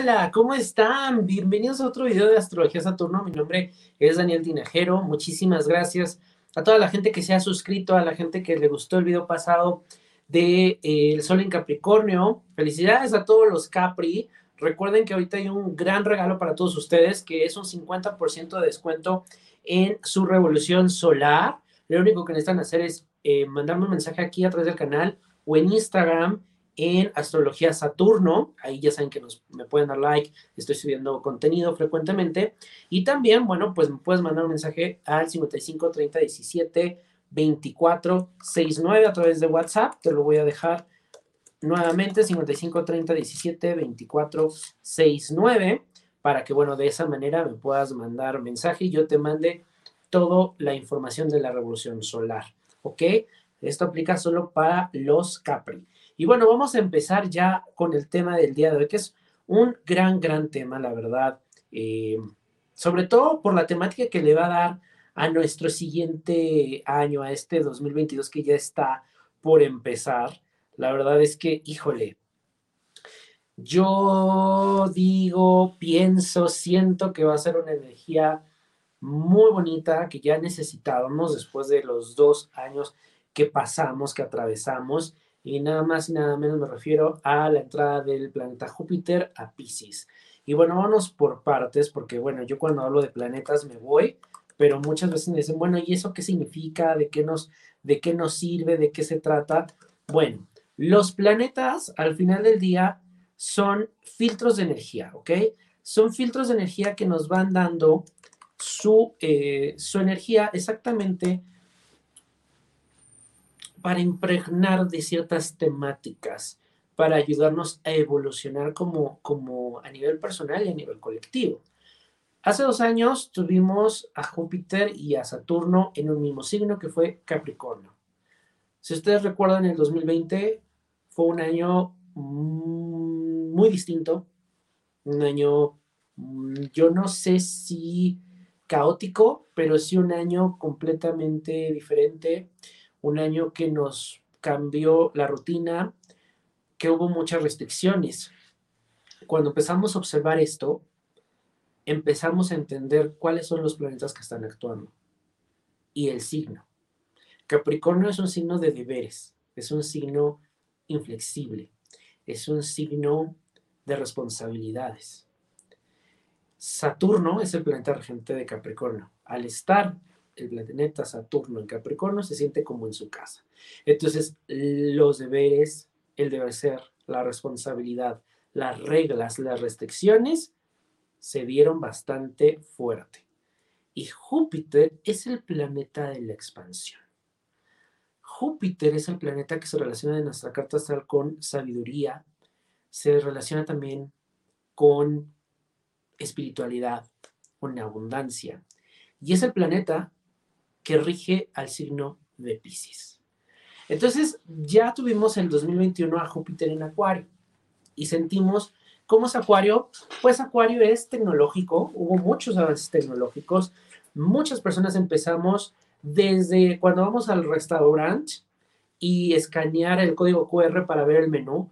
Hola, ¿cómo están? Bienvenidos a otro video de Astrología Saturno. Mi nombre es Daniel Tinajero. Muchísimas gracias a toda la gente que se ha suscrito, a la gente que le gustó el video pasado de eh, El Sol en Capricornio. Felicidades a todos los Capri. Recuerden que ahorita hay un gran regalo para todos ustedes, que es un 50% de descuento en su revolución solar. Lo único que necesitan hacer es eh, mandarme un mensaje aquí a través del canal o en Instagram en Astrología Saturno. Ahí ya saben que nos, me pueden dar like, estoy subiendo contenido frecuentemente. Y también, bueno, pues me puedes mandar un mensaje al 55 30 17 24 69 a través de WhatsApp. Te lo voy a dejar nuevamente, 55 30 17 24 69, para que, bueno, de esa manera me puedas mandar mensaje y yo te mande toda la información de la revolución solar. ¿Ok? Esto aplica solo para los Capri. Y bueno, vamos a empezar ya con el tema del día de hoy, que es un gran, gran tema, la verdad. Eh, sobre todo por la temática que le va a dar a nuestro siguiente año, a este 2022 que ya está por empezar. La verdad es que, híjole, yo digo, pienso, siento que va a ser una energía muy bonita que ya necesitábamos después de los dos años que pasamos, que atravesamos y nada más y nada menos me refiero a la entrada del planeta Júpiter a Pisces. Y bueno, vamos por partes, porque bueno, yo cuando hablo de planetas me voy, pero muchas veces me dicen, bueno, ¿y eso qué significa? ¿De qué nos, de qué nos sirve? ¿De qué se trata? Bueno, los planetas al final del día son filtros de energía, ¿ok? Son filtros de energía que nos van dando su, eh, su energía exactamente para impregnar de ciertas temáticas, para ayudarnos a evolucionar como, como a nivel personal y a nivel colectivo. Hace dos años tuvimos a Júpiter y a Saturno en un mismo signo que fue Capricornio. Si ustedes recuerdan, el 2020 fue un año mm, muy distinto, un año, mm, yo no sé si caótico, pero sí un año completamente diferente un año que nos cambió la rutina, que hubo muchas restricciones. Cuando empezamos a observar esto, empezamos a entender cuáles son los planetas que están actuando y el signo. Capricornio es un signo de deberes, es un signo inflexible, es un signo de responsabilidades. Saturno es el planeta regente de Capricornio. Al estar el planeta Saturno en Capricornio se siente como en su casa. Entonces, los deberes, el deber ser, la responsabilidad, las reglas, las restricciones se dieron bastante fuerte. Y Júpiter es el planeta de la expansión. Júpiter es el planeta que se relaciona en nuestra carta astral con sabiduría, se relaciona también con espiritualidad, con abundancia. Y es el planeta que rige al signo de Pisces. Entonces, ya tuvimos el 2021 a Júpiter en Acuario y sentimos cómo es Acuario. Pues Acuario es tecnológico, hubo muchos avances tecnológicos, muchas personas empezamos desde cuando vamos al restaurante y escanear el código QR para ver el menú.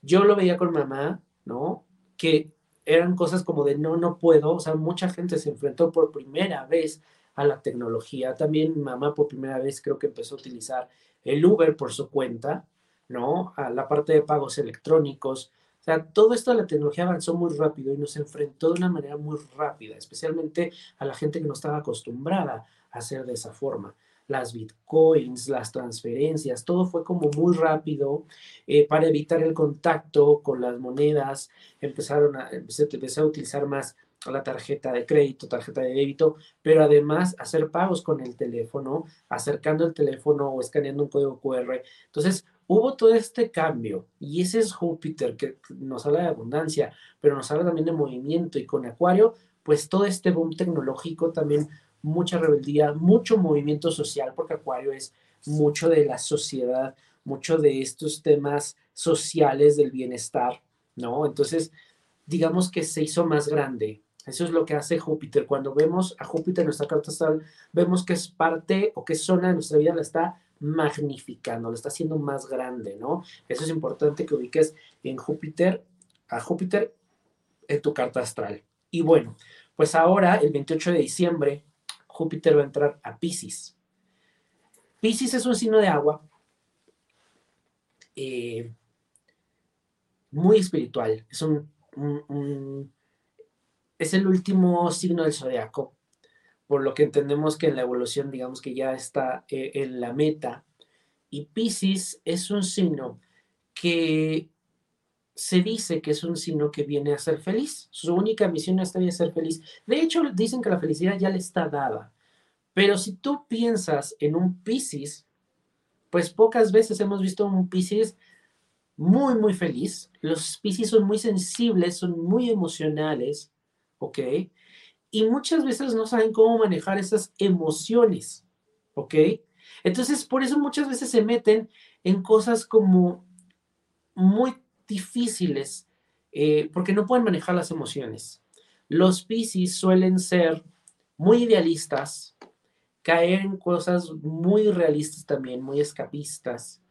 Yo lo veía con mamá, ¿no? Que eran cosas como de no, no puedo, o sea, mucha gente se enfrentó por primera vez a la tecnología. También mamá por primera vez creo que empezó a utilizar el Uber por su cuenta, ¿no? A la parte de pagos electrónicos. O sea, todo esto la tecnología avanzó muy rápido y nos enfrentó de una manera muy rápida, especialmente a la gente que no estaba acostumbrada a hacer de esa forma. Las bitcoins, las transferencias, todo fue como muy rápido eh, para evitar el contacto con las monedas. Empezaron a, a utilizar más la tarjeta de crédito, tarjeta de débito, pero además hacer pagos con el teléfono, acercando el teléfono o escaneando un código QR. Entonces, hubo todo este cambio y ese es Júpiter que nos habla de abundancia, pero nos habla también de movimiento y con Acuario, pues todo este boom tecnológico también mucha rebeldía, mucho movimiento social, porque Acuario es mucho de la sociedad, mucho de estos temas sociales del bienestar, ¿no? Entonces, digamos que se hizo más grande eso es lo que hace Júpiter. Cuando vemos a Júpiter en nuestra carta astral, vemos que es parte o que zona de nuestra vida, la está magnificando, la está haciendo más grande, ¿no? Eso es importante que ubiques en Júpiter, a Júpiter en tu carta astral. Y bueno, pues ahora, el 28 de diciembre, Júpiter va a entrar a Pisces. Pisces es un signo de agua eh, muy espiritual. Es un, es el último signo del zodiaco, por lo que entendemos que en la evolución, digamos que ya está eh, en la meta. Y Pisces es un signo que se dice que es un signo que viene a ser feliz. Su única misión es ser feliz. De hecho, dicen que la felicidad ya le está dada. Pero si tú piensas en un Pisces, pues pocas veces hemos visto un Pisces muy, muy feliz. Los Pisces son muy sensibles, son muy emocionales, ¿ok? Y muchas veces no saben cómo manejar esas emociones, ¿ok? Entonces, por eso muchas veces se meten en cosas como muy difíciles eh, porque no pueden manejar las emociones. Los Pisces suelen ser muy idealistas, caer en cosas muy realistas también, muy escapistas.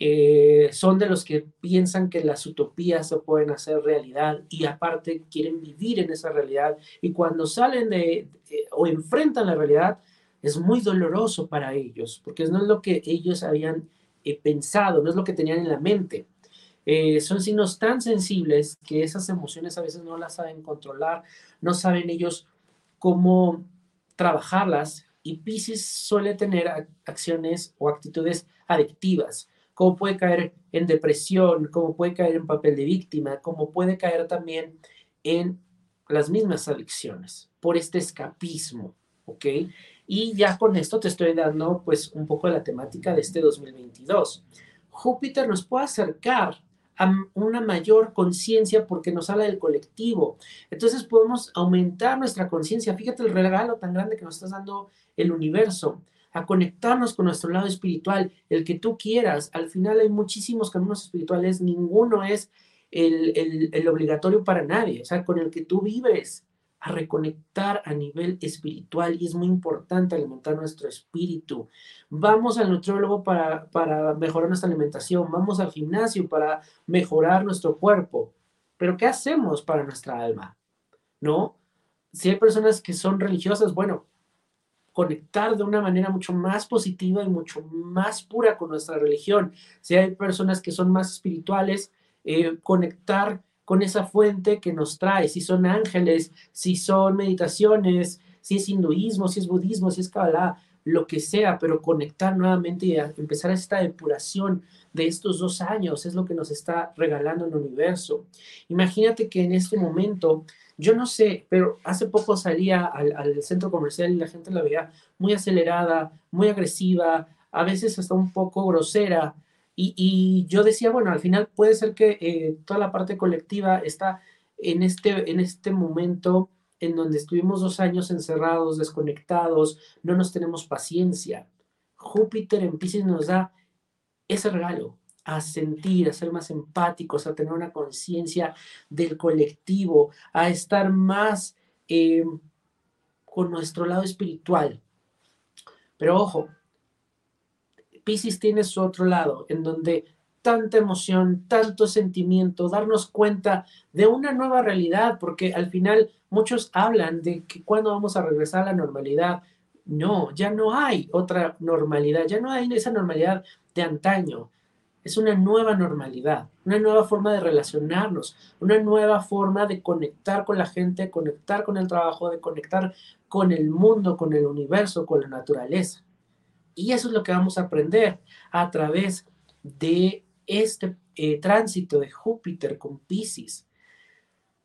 Eh, son de los que piensan que las utopías se pueden hacer realidad y aparte quieren vivir en esa realidad y cuando salen de o enfrentan la realidad es muy doloroso para ellos porque no es lo que ellos habían eh, pensado, no es lo que tenían en la mente. Eh, son signos tan sensibles que esas emociones a veces no las saben controlar, no saben ellos cómo trabajarlas y Pisces suele tener acciones o actitudes adictivas, como puede caer en depresión, como puede caer en papel de víctima, como puede caer también en las mismas adicciones por este escapismo, ¿ok? Y ya con esto te estoy dando pues un poco de la temática de este 2022. Júpiter nos puede acercar a una mayor conciencia porque nos habla del colectivo. Entonces podemos aumentar nuestra conciencia. Fíjate el regalo tan grande que nos está dando el universo, a conectarnos con nuestro lado espiritual, el que tú quieras. Al final hay muchísimos caminos espirituales, ninguno es el, el, obligatorio para nadie, o sea, con el que tú vives a reconectar a nivel espiritual y es muy importante alimentar nuestro espíritu. Vamos al nutriólogo para, para mejorar nuestra alimentación, vamos al gimnasio para mejorar nuestro cuerpo, pero ¿qué hacemos para nuestra alma? ¿No? Si hay personas que son religiosas, bueno, conectar de una manera mucho más positiva y mucho más pura con nuestra religión. Si hay personas que son más espirituales, eh, conectar con esa fuente que nos trae, si son ángeles, si son meditaciones, si es hinduismo, si es budismo, si es Kabbalah, lo que sea, pero conectar nuevamente y empezar esta depuración de estos dos años es lo que nos está regalando el universo. Imagínate que en este momento, yo no sé, pero hace poco salía al, centro comercial y la gente la veía muy acelerada, muy agresiva, a veces hasta un poco grosera, y, yo decía, bueno, al final puede ser que eh, toda la parte colectiva está en este, en este momento en donde estuvimos dos años encerrados, desconectados, no nos tenemos paciencia. Júpiter en Pisces nos da ese regalo, a sentir, a ser más empáticos, a tener una conciencia del colectivo, a estar más eh, con nuestro lado espiritual. Pero ojo, Pisces tiene su otro lado, en donde tanta emoción, tanto sentimiento, darnos cuenta de una nueva realidad, porque al final muchos hablan de que cuando vamos a regresar a la normalidad. No, ya no hay otra normalidad, ya no hay esa normalidad de antaño. Es una nueva normalidad, una nueva forma de relacionarnos, una nueva forma de conectar con la gente, conectar con el trabajo, de conectar con el mundo, con el universo, con la naturaleza. Y eso es lo que vamos a aprender a través de este eh, tránsito de Júpiter con Pisces.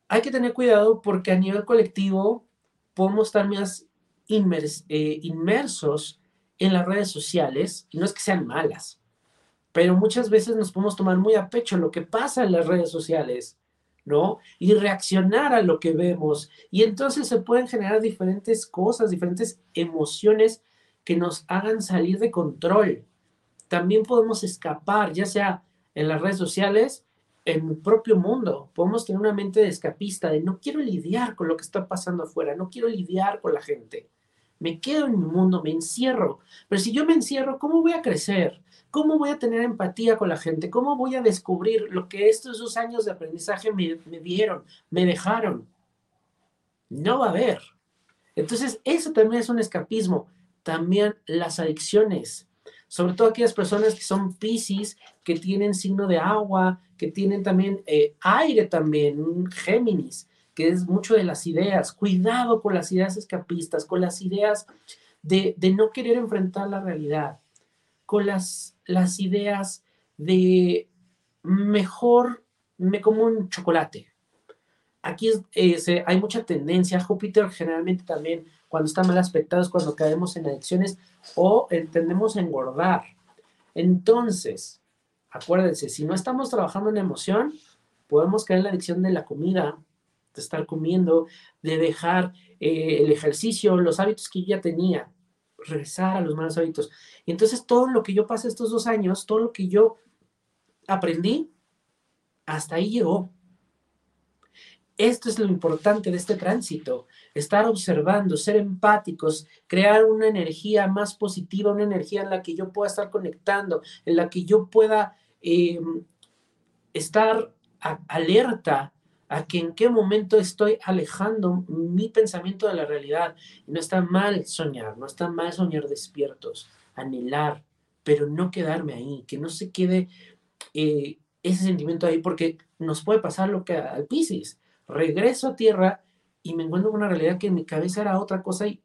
Hay que tener cuidado porque a nivel colectivo podemos estar más eh, inmersos en las redes sociales, y no es que sean malas, pero muchas veces nos podemos tomar muy a pecho lo que pasa en las redes sociales, ¿no? Y reaccionar a lo que vemos. Y entonces se pueden generar diferentes cosas, diferentes emociones que nos hagan salir de control. También podemos escapar, ya sea en las redes sociales, en mi propio mundo. Podemos tener una mente de escapista, de no quiero lidiar con lo que está pasando afuera, no quiero lidiar con la gente. me quedo en mi mundo, me encierro. Pero si yo me encierro, ¿cómo voy a crecer? ¿Cómo voy a tener empatía con la gente? ¿Cómo voy a descubrir lo que estos dos años de aprendizaje me, dieron, me dejaron? No va a haber. Entonces, eso también es un escapismo. También las adicciones, sobre todo aquellas personas que son piscis, que tienen signo de agua, que tienen también eh, aire también, Géminis, que es mucho de las ideas. Cuidado con las ideas escapistas, con las ideas de, no querer enfrentar la realidad, con las, las ideas de mejor me como un chocolate. Aquí eh, hay mucha tendencia, Júpiter generalmente también cuando está mal aspectado es cuando caemos en adicciones o entendemos engordar. Entonces, acuérdense, si no estamos trabajando en emoción, podemos caer en la adicción de la comida, de estar comiendo, de dejar eh, el ejercicio, los hábitos que ya tenía, regresar a los malos hábitos. Y entonces todo lo que yo pasé estos dos años, todo lo que yo aprendí, hasta ahí llegó. Esto es lo importante de este tránsito, estar observando, ser empáticos, crear una energía más positiva, una energía en la que yo pueda estar conectando, en la que yo pueda em, estar alerta a que en qué momento estoy alejando mi pensamiento de la realidad. No está mal soñar, no está mal soñar despiertos, anhelar, pero no quedarme ahí, que no se quede eh, ese sentimiento ahí, porque nos puede pasar lo que al Pisces. Regreso a tierra y me encuentro con una realidad que en mi cabeza era otra cosa y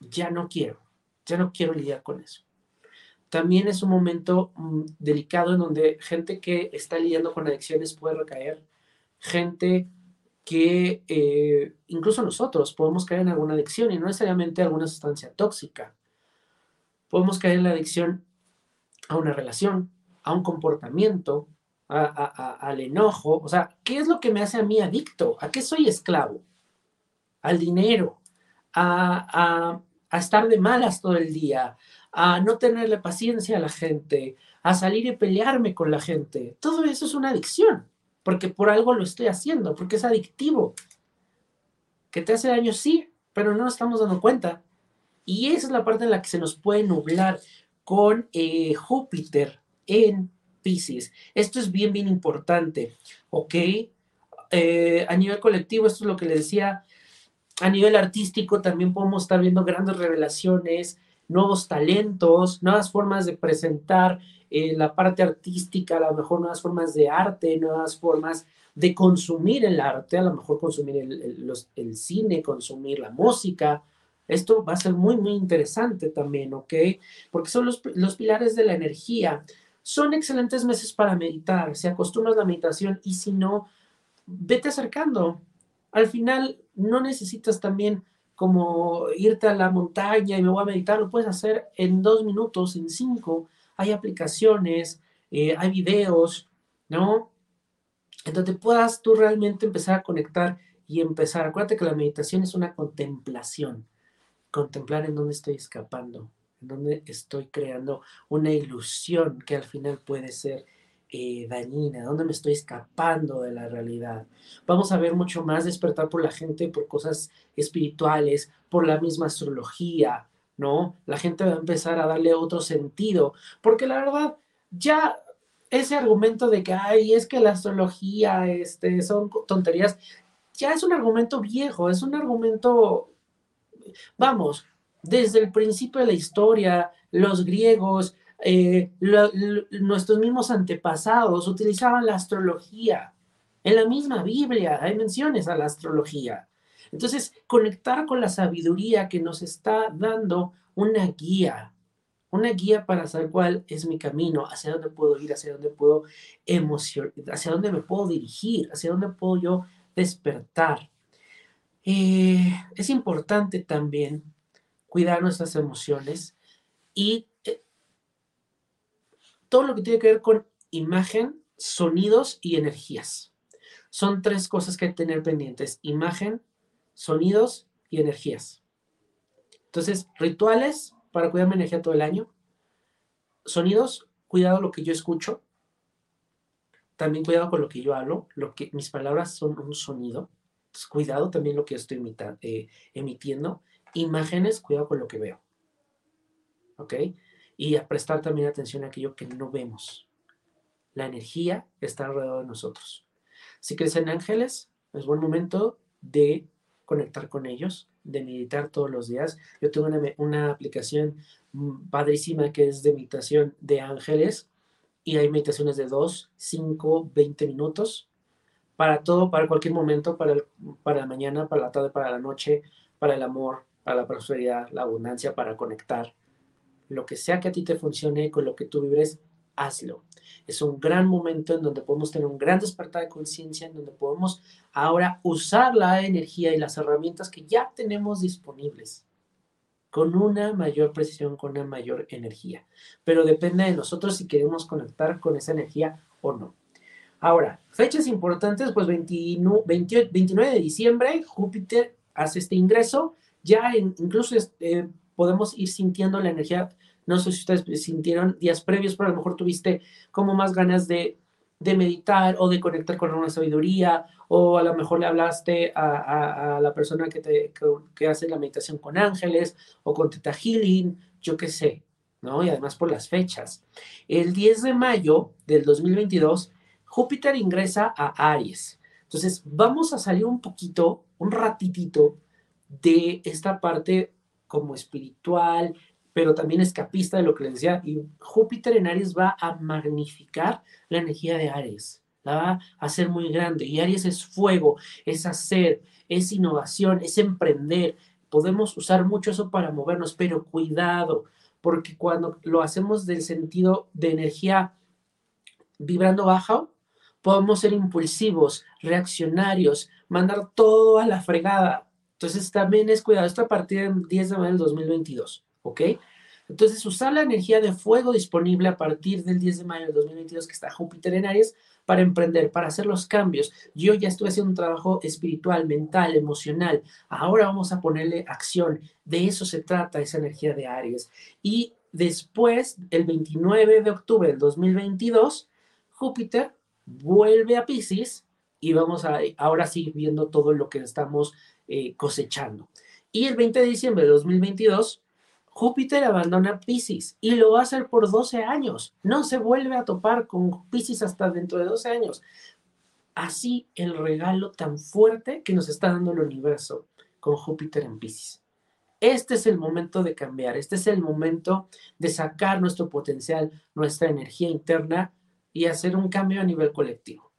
ya no quiero, ya no quiero lidiar con eso. También es un momento mm, delicado en donde gente que está lidiando con adicciones puede recaer gente que eh, incluso nosotros podemos caer en alguna adicción y no necesariamente alguna sustancia tóxica. Podemos caer en la adicción a una relación, a un comportamiento, al enojo. O sea, ¿qué es lo que me hace a mí adicto? ¿A qué soy esclavo? Al dinero, a, a estar de malas todo el día, a no tenerle paciencia a la gente, a salir y pelearme con la gente. Todo eso es una adicción porque por algo lo estoy haciendo, porque es adictivo. Que te hace daño, sí, pero no nos estamos dando cuenta. Y esa es la parte en la que se nos puede nublar con eh, Júpiter en Pisces. Esto es bien, bien importante, ¿ok? Eh, a nivel colectivo, esto es lo que le decía, a nivel artístico también podemos estar viendo grandes revelaciones, nuevos talentos, nuevas formas de presentar eh, la parte artística, a lo mejor nuevas formas de arte, nuevas formas de consumir el arte, a lo mejor consumir el, cine, consumir la música. Esto va a ser muy, muy interesante también, ¿ok? Porque son los, los pilares de la energía. Son excelentes meses para meditar, si acostumbras la meditación y si no, vete acercando. Al final, no necesitas también como irte a la montaña y me voy a meditar, lo puedes hacer en dos minutos, en cinco, hay aplicaciones, eh, hay videos, ¿no? Entonces puedas tú realmente empezar a conectar y empezar. Acuérdate que la meditación es una contemplación. Contemplar en dónde estoy escapando, en dónde estoy creando una ilusión que al final puede ser eh, dañina, dónde me estoy escapando de la realidad. Vamos a ver mucho más despertar por la gente, por cosas espirituales, por la misma astrología, ¿no? La gente va a empezar a darle otro sentido, porque la verdad, ya ese argumento de que, ay, es que la astrología este, son tonterías, ya es un argumento viejo, es un argumento, vamos, desde el principio de la historia, los griegos, eh, nuestros mismos antepasados utilizaban la astrología. En la misma Biblia hay menciones a la astrología. Entonces, conectar con la sabiduría que nos está dando una guía, una guía para saber cuál es mi camino, hacia dónde puedo ir, hacia dónde puedo emocionar, hacia dónde me puedo dirigir, hacia dónde puedo yo despertar. Eh, es importante también cuidar nuestras emociones y eh, todo lo que tiene que ver con imagen, sonidos y energías. Son tres cosas que hay que tener pendientes. Imagen, sonidos y energías. Entonces, rituales para cuidar mi energía todo el año. Sonidos, cuidado lo que yo escucho. También cuidado con lo que yo hablo. Lo que, mis palabras son un sonido. cuidado también lo que estoy eh, emitiendo. imágenes, cuidado con lo que veo. ¿Ok? Y prestar también atención a aquello que no vemos. La energía está alrededor de nosotros. Si crees en ángeles, es buen momento de conectar con ellos, de meditar todos los días. Yo tengo una, una aplicación padrísima que es de meditación de ángeles y hay meditaciones de 2, 5, 20 minutos para todo, para cualquier momento, para, para la mañana, para la tarde, para la noche, para el amor, para la prosperidad, la abundancia, para conectar. Lo que sea que a ti te funcione, con lo que tú vibres, hazlo. Es un gran momento en donde podemos tener un gran despertar de conciencia, en donde podemos ahora usar la energía y las herramientas que ya tenemos disponibles con una mayor precisión, con una mayor energía. Pero depende de nosotros si queremos conectar con esa energía o no. Ahora, fechas importantes, pues 29 de diciembre, Júpiter hace este ingreso, ya incluso eh, podemos ir sintiendo la energía, no sé si ustedes sintieron días previos, pero a lo mejor tuviste como más ganas de, meditar o de conectar con una sabiduría, o a lo mejor le hablaste a, la persona que, te, que, hace la meditación con ángeles o con Teta Healing, yo qué sé, ¿no? Y además por las fechas. El 10 de mayo del 2022, Júpiter ingresa a Aries. Entonces, vamos a salir un poquito, un ratitito de esta parte como espiritual, pero también escapista de lo que les decía. Y Júpiter en Aries va a magnificar la energía de Aries, la va a hacer muy grande. Y Aries es fuego, es hacer, es innovación, es emprender. Podemos usar mucho eso para movernos, pero cuidado, porque cuando lo hacemos del sentido de energía vibrando bajo, podemos ser impulsivos, reaccionarios, mandar todo a la fregada. Entonces también es cuidado, esto a partir del 10 de mayo del 2022, ¿ok? Entonces usar la energía de fuego disponible a partir del 10 de mayo del 2022 que está Júpiter en Aries para emprender, para hacer los cambios. Yo ya estuve haciendo un trabajo espiritual, mental, emocional. Ahora vamos a ponerle acción. De eso se trata esa energía de Aries. Y después, el 29 de octubre del 2022, Júpiter vuelve a Pisces y vamos a ahora sí viendo todo lo que estamos eh, cosechando. Y el 20 de diciembre de 2022, Júpiter abandona Pisces y lo va a hacer por 12 años. No se vuelve a topar con Pisces hasta dentro de 12 años. Así el regalo tan fuerte que nos está dando el universo con Júpiter en Pisces. Este es el momento de cambiar, este es el momento de sacar nuestro potencial, nuestra energía interna y hacer un cambio a nivel colectivo.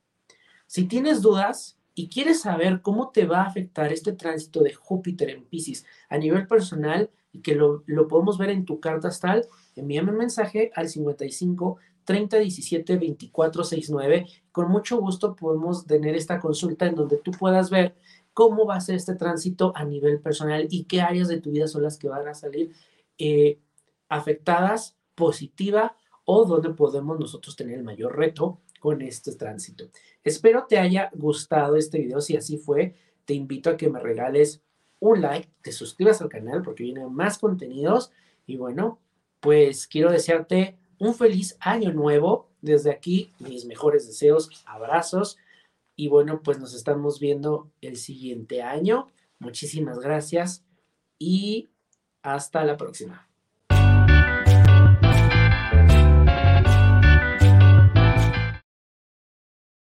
Si tienes dudas y quieres saber cómo te va a afectar este tránsito de Júpiter en Pisces a nivel personal y que lo, podemos ver en tu carta astral, envíame un mensaje al 55 30 17 24 69. Con mucho gusto podemos tener esta consulta en donde tú puedas ver cómo va a ser este tránsito a nivel personal y qué áreas de tu vida son las que van a salir eh, afectadas positiva o donde podemos nosotros tener el mayor reto con este tránsito. Espero te haya gustado este video. Si así fue, te invito a que me regales un like, te suscribas al canal porque vienen más contenidos. Y bueno, pues quiero desearte un feliz año nuevo. Desde aquí, mis mejores deseos, abrazos. Y bueno, pues nos estamos viendo el siguiente año. Muchísimas gracias y hasta la próxima.